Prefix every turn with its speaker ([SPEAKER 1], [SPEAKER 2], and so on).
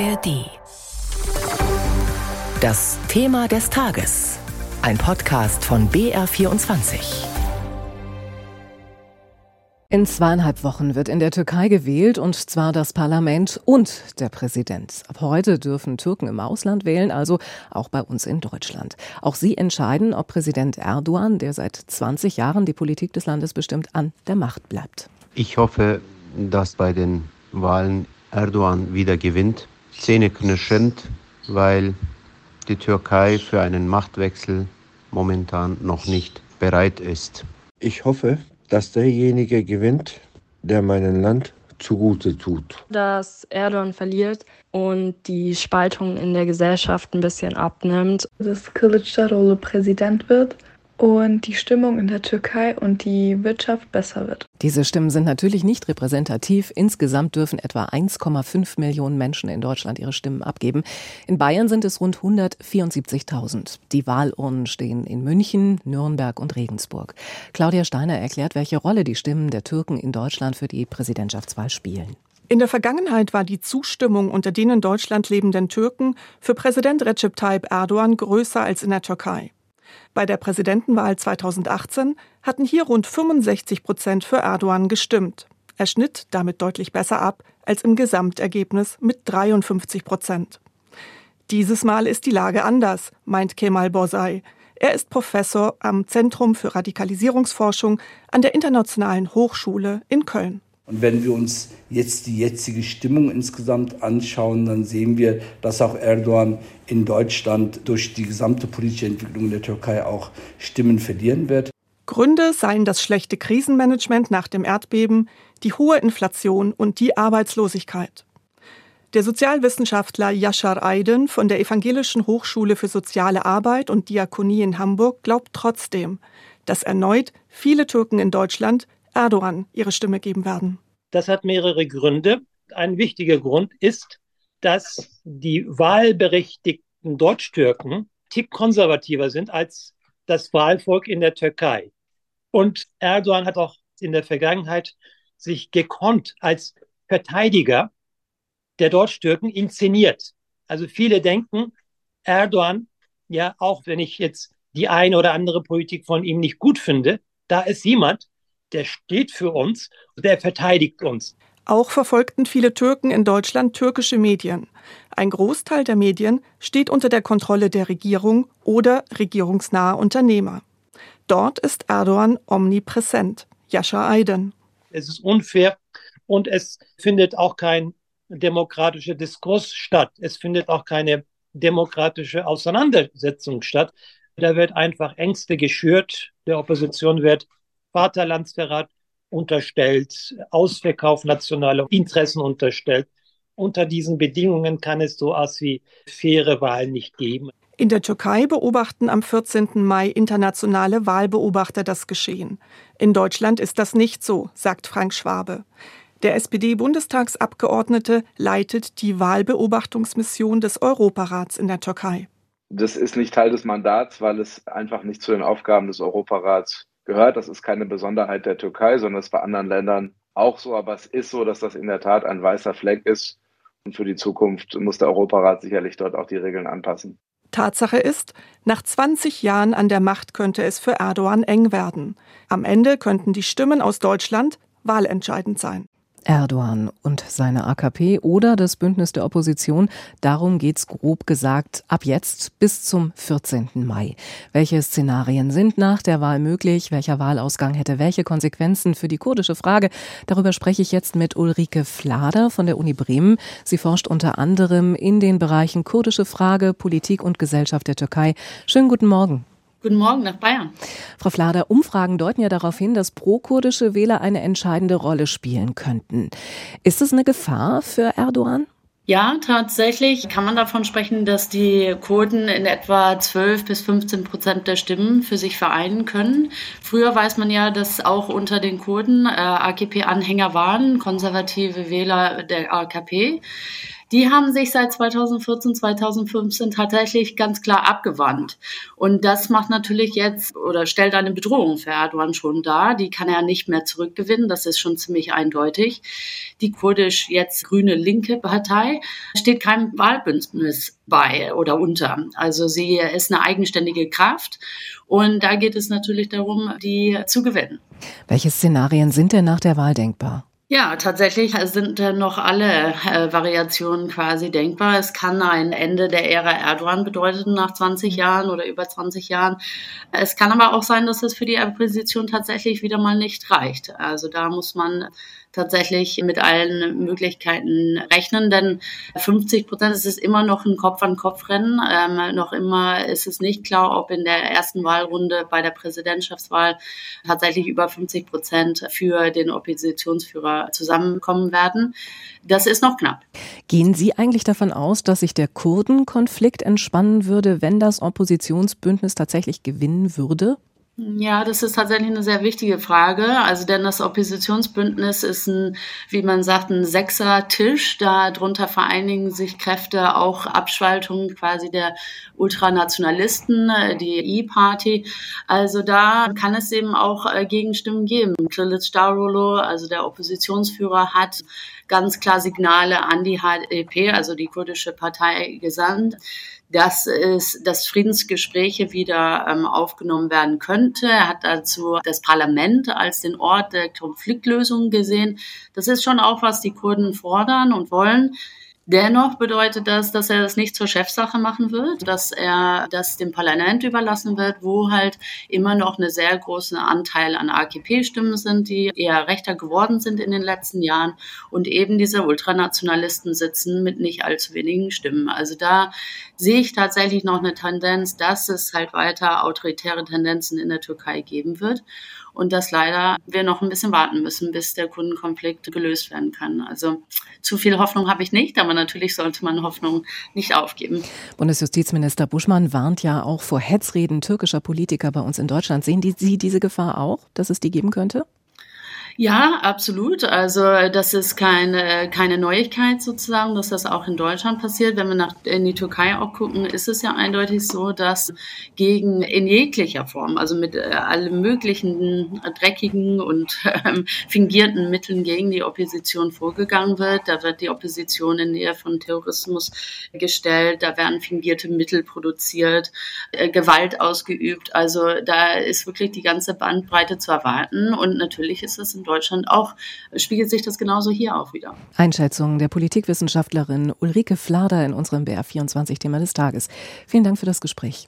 [SPEAKER 1] ARD. Das Thema des Tages. Ein Podcast von BR24.
[SPEAKER 2] In zweieinhalb Wochen wird in der Türkei gewählt, und zwar das Parlament und der Präsident. Ab heute dürfen Türken im Ausland wählen, also auch bei uns in Deutschland. Auch sie entscheiden, ob Präsident Erdogan, der seit 20 Jahren die Politik des Landes bestimmt, an der Macht bleibt.
[SPEAKER 3] Ich hoffe, dass bei den Wahlen Erdogan wieder gewinnt. Zähneknirschend, weil die Türkei für einen Machtwechsel momentan noch nicht bereit ist.
[SPEAKER 4] Ich hoffe, dass derjenige gewinnt, der meinem Land zugute tut.
[SPEAKER 5] Dass Erdogan verliert und die Spaltung in der Gesellschaft ein bisschen abnimmt.
[SPEAKER 6] Dass Kılıçdaroğlu Präsident wird und die Stimmung in der Türkei und die Wirtschaft besser wird.
[SPEAKER 2] Diese Stimmen sind natürlich nicht repräsentativ. Insgesamt dürfen etwa 1,5 Millionen Menschen in Deutschland ihre Stimmen abgeben. In Bayern sind es rund 174.000. Die Wahlurnen stehen in München, Nürnberg und Regensburg. Claudia Steiner erklärt, welche Rolle die Stimmen der Türken in Deutschland für die Präsidentschaftswahl spielen.
[SPEAKER 7] In der Vergangenheit war die Zustimmung unter den in Deutschland lebenden Türken für Präsident Recep Tayyip Erdogan größer als in der Türkei. Bei der Präsidentenwahl 2018 hatten hier rund 65 Prozent für Erdogan gestimmt. Er schnitt damit deutlich besser ab als im Gesamtergebnis mit 53 Prozent. Dieses Mal ist die Lage anders, meint Kemal Borsai. Er ist Professor am Zentrum für Radikalisierungsforschung an der Internationalen Hochschule in Köln.
[SPEAKER 8] Und wenn wir uns jetzt die jetzige Stimmung insgesamt anschauen, dann sehen wir, dass auch Erdogan in Deutschland durch die gesamte politische Entwicklung der Türkei auch Stimmen verlieren wird.
[SPEAKER 7] Gründe seien das schlechte Krisenmanagement nach dem Erdbeben, die hohe Inflation und die Arbeitslosigkeit. Der Sozialwissenschaftler Yashar Aydin von der Evangelischen Hochschule für Soziale Arbeit und Diakonie in Hamburg glaubt trotzdem, dass erneut viele Türken in Deutschland Erdogan ihre Stimme geben werden.
[SPEAKER 9] Das hat mehrere Gründe. Ein wichtiger Grund ist, dass die wahlberechtigten Deutsch-Türken tick konservativer sind als das Wahlvolk in der Türkei. Und Erdogan hat auch in der Vergangenheit sich gekonnt als Verteidiger der Deutsch-Türken inszeniert. Also viele denken, Erdogan, ja, auch wenn ich jetzt die eine oder andere Politik von ihm nicht gut finde, da ist jemand, der steht für uns, der verteidigt uns.
[SPEAKER 7] Auch verfolgten viele Türken in Deutschland türkische Medien. Ein Großteil der Medien steht unter der Kontrolle der Regierung oder regierungsnahe Unternehmer. Dort ist Erdogan omnipräsent. Jascha Aydin.
[SPEAKER 9] Es ist unfair und es findet auch kein demokratischer Diskurs statt. Es findet auch keine demokratische Auseinandersetzung statt. Da wird einfach Ängste geschürt. Der Opposition wird Vaterlandsverrat unterstellt, Ausverkauf nationaler Interessen unterstellt. Unter diesen Bedingungen kann es so etwas wie faire Wahlen nicht geben.
[SPEAKER 7] In der Türkei beobachten am 14. Mai internationale Wahlbeobachter das Geschehen. In Deutschland ist das nicht so, sagt Frank Schwabe. Der SPD-Bundestagsabgeordnete leitet die Wahlbeobachtungsmission des Europarats in der Türkei.
[SPEAKER 10] Das ist nicht Teil des Mandats, weil es einfach nicht zu den Aufgaben des Europarats gehört. Das ist keine Besonderheit der Türkei, sondern es bei anderen Ländern auch so. Aber es ist so, dass das in der Tat ein weißer Fleck ist. Und für die Zukunft muss der Europarat sicherlich dort auch die Regeln anpassen.
[SPEAKER 7] Tatsache ist, nach 20 Jahren an der Macht könnte es für Erdogan eng werden. Am Ende könnten die Stimmen aus Deutschland wahlentscheidend sein.
[SPEAKER 2] Erdogan und seine AKP oder das Bündnis der Opposition. Darum geht's grob gesagt ab jetzt bis zum 14. Mai. Welche Szenarien sind nach der Wahl möglich? Welcher Wahlausgang hätte welche Konsequenzen für die kurdische Frage? Darüber spreche ich jetzt mit Ulrike Flader von der Uni Bremen. Sie forscht unter anderem in den Bereichen kurdische Frage, Politik und Gesellschaft der Türkei. Schönen guten Morgen.
[SPEAKER 11] Guten Morgen nach Bayern.
[SPEAKER 2] Frau Flader, Umfragen deuten ja darauf hin, dass pro-kurdische Wähler eine entscheidende Rolle spielen könnten. Ist es eine Gefahr für Erdogan?
[SPEAKER 11] Ja, tatsächlich kann man davon sprechen, dass die Kurden in etwa 12 bis 15 Prozent der Stimmen für sich vereinen können. Früher weiß man ja, dass auch unter den Kurden äh, AKP-Anhänger waren, konservative Wähler der AKP. Die haben sich seit 2014, 2015 tatsächlich ganz klar abgewandt. Und das macht natürlich jetzt oder stellt eine Bedrohung für Erdogan schon dar. Die kann er nicht mehr zurückgewinnen. Das ist schon ziemlich eindeutig. Die kurdisch jetzt grüne linke Partei steht keinem Wahlbündnis bei oder unter. Also sie ist eine eigenständige Kraft. Und da geht es natürlich darum, die zu gewinnen.
[SPEAKER 2] Welche Szenarien sind denn nach der Wahl denkbar?
[SPEAKER 11] Ja, tatsächlich sind noch alle äh, Variationen quasi denkbar. Es kann ein Ende der Ära Erdogan bedeuten nach 20 Jahren oder über 20 Jahren. Es kann aber auch sein, dass es für die Opposition tatsächlich wieder mal nicht reicht. Also da muss man tatsächlich mit allen Möglichkeiten rechnen, denn 50 Prozent ist es immer noch ein Kopf-an-Kopf-Rennen. Ähm, noch immer ist es nicht klar, ob in der ersten Wahlrunde bei der Präsidentschaftswahl tatsächlich über 50 Prozent für den Oppositionsführer zusammenkommen werden. Das ist noch knapp.
[SPEAKER 2] Gehen Sie eigentlich davon aus, dass sich der Kurdenkonflikt entspannen würde, wenn das Oppositionsbündnis tatsächlich gewinnen würde?
[SPEAKER 11] Ja, das ist tatsächlich eine sehr wichtige Frage. Also, denn das Oppositionsbündnis ist ein, wie man sagt, ein Sechser-Tisch. Darunter vereinigen sich Kräfte, auch Abspaltungen quasi der Ultranationalisten, äh, die E-Party. Also, da kann es eben auch äh, Gegenstimmen geben. Kilic Darolo, also der Oppositionsführer, hat ganz klar Signale an die HDP, also die kurdische Partei, gesandt dass es, dass Friedensgespräche wieder ähm, aufgenommen werden könnte. Er hat dazu das Parlament als den Ort der Konfliktlösung gesehen. Das ist schon auch, was die Kurden fordern und wollen. Dennoch bedeutet das, dass er das nicht zur Chefsache machen wird, dass er das dem Parlament überlassen wird, wo halt immer noch eine sehr große Anteil an AKP-Stimmen sind, die eher rechter geworden sind in den letzten Jahren und eben diese Ultranationalisten sitzen mit nicht allzu wenigen Stimmen. Also da sehe ich tatsächlich noch eine Tendenz, dass es halt weiter autoritäre Tendenzen in der Türkei geben wird und dass leider wir noch ein bisschen warten müssen, bis der Kundenkonflikt gelöst werden kann. Also zu viel Hoffnung habe ich nicht, aber natürlich sollte man Hoffnung nicht aufgeben.
[SPEAKER 2] Bundesjustizminister Buschmann warnt ja auch vor Hetzreden türkischer Politiker bei uns in Deutschland. Sehen die, Sie diese Gefahr auch, dass es die geben könnte?
[SPEAKER 11] Ja, absolut. Also das ist keine, keine Neuigkeit sozusagen, dass das auch in Deutschland passiert. Wenn wir nach, in die Türkei auch gucken, ist es ja eindeutig so, dass gegen in jeglicher Form, also mit äh, allen möglichen dreckigen und ähm, fingierten Mitteln gegen die Opposition vorgegangen wird. Da wird die Opposition in Nähe von Terrorismus gestellt, da werden fingierte Mittel produziert, äh, Gewalt ausgeübt. Also da ist wirklich die ganze Bandbreite zu erwarten. Und natürlich ist es Deutschland auch, spiegelt sich das genauso hier auch wieder.
[SPEAKER 2] Einschätzung der Politikwissenschaftlerin Ulrike Flader in unserem BR24-Thema des Tages. Vielen Dank für das Gespräch.